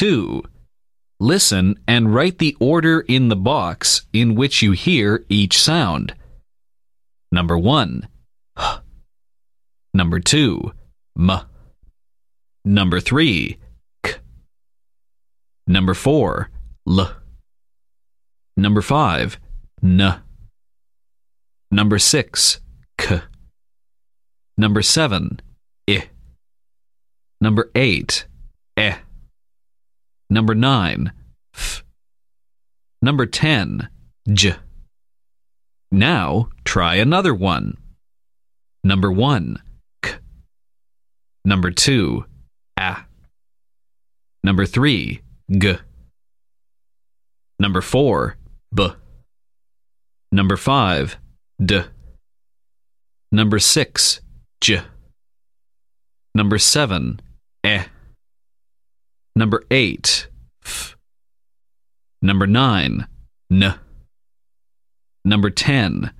2. Listen and write the order in the box in which you hear each sound. Number 1. H. Number 2. M. Number 3. K. Number 4. L. Number 5. N. Number 6. K. Number 7. I. Number 8. Number 9. F. Number 10. J. Now try another one. Number 1. K. Number 2. A. Number 3. G. Number 4. B. Number 5. D. Number 6. J. Number 7. E. Number 8. Number 9. N. Number 10.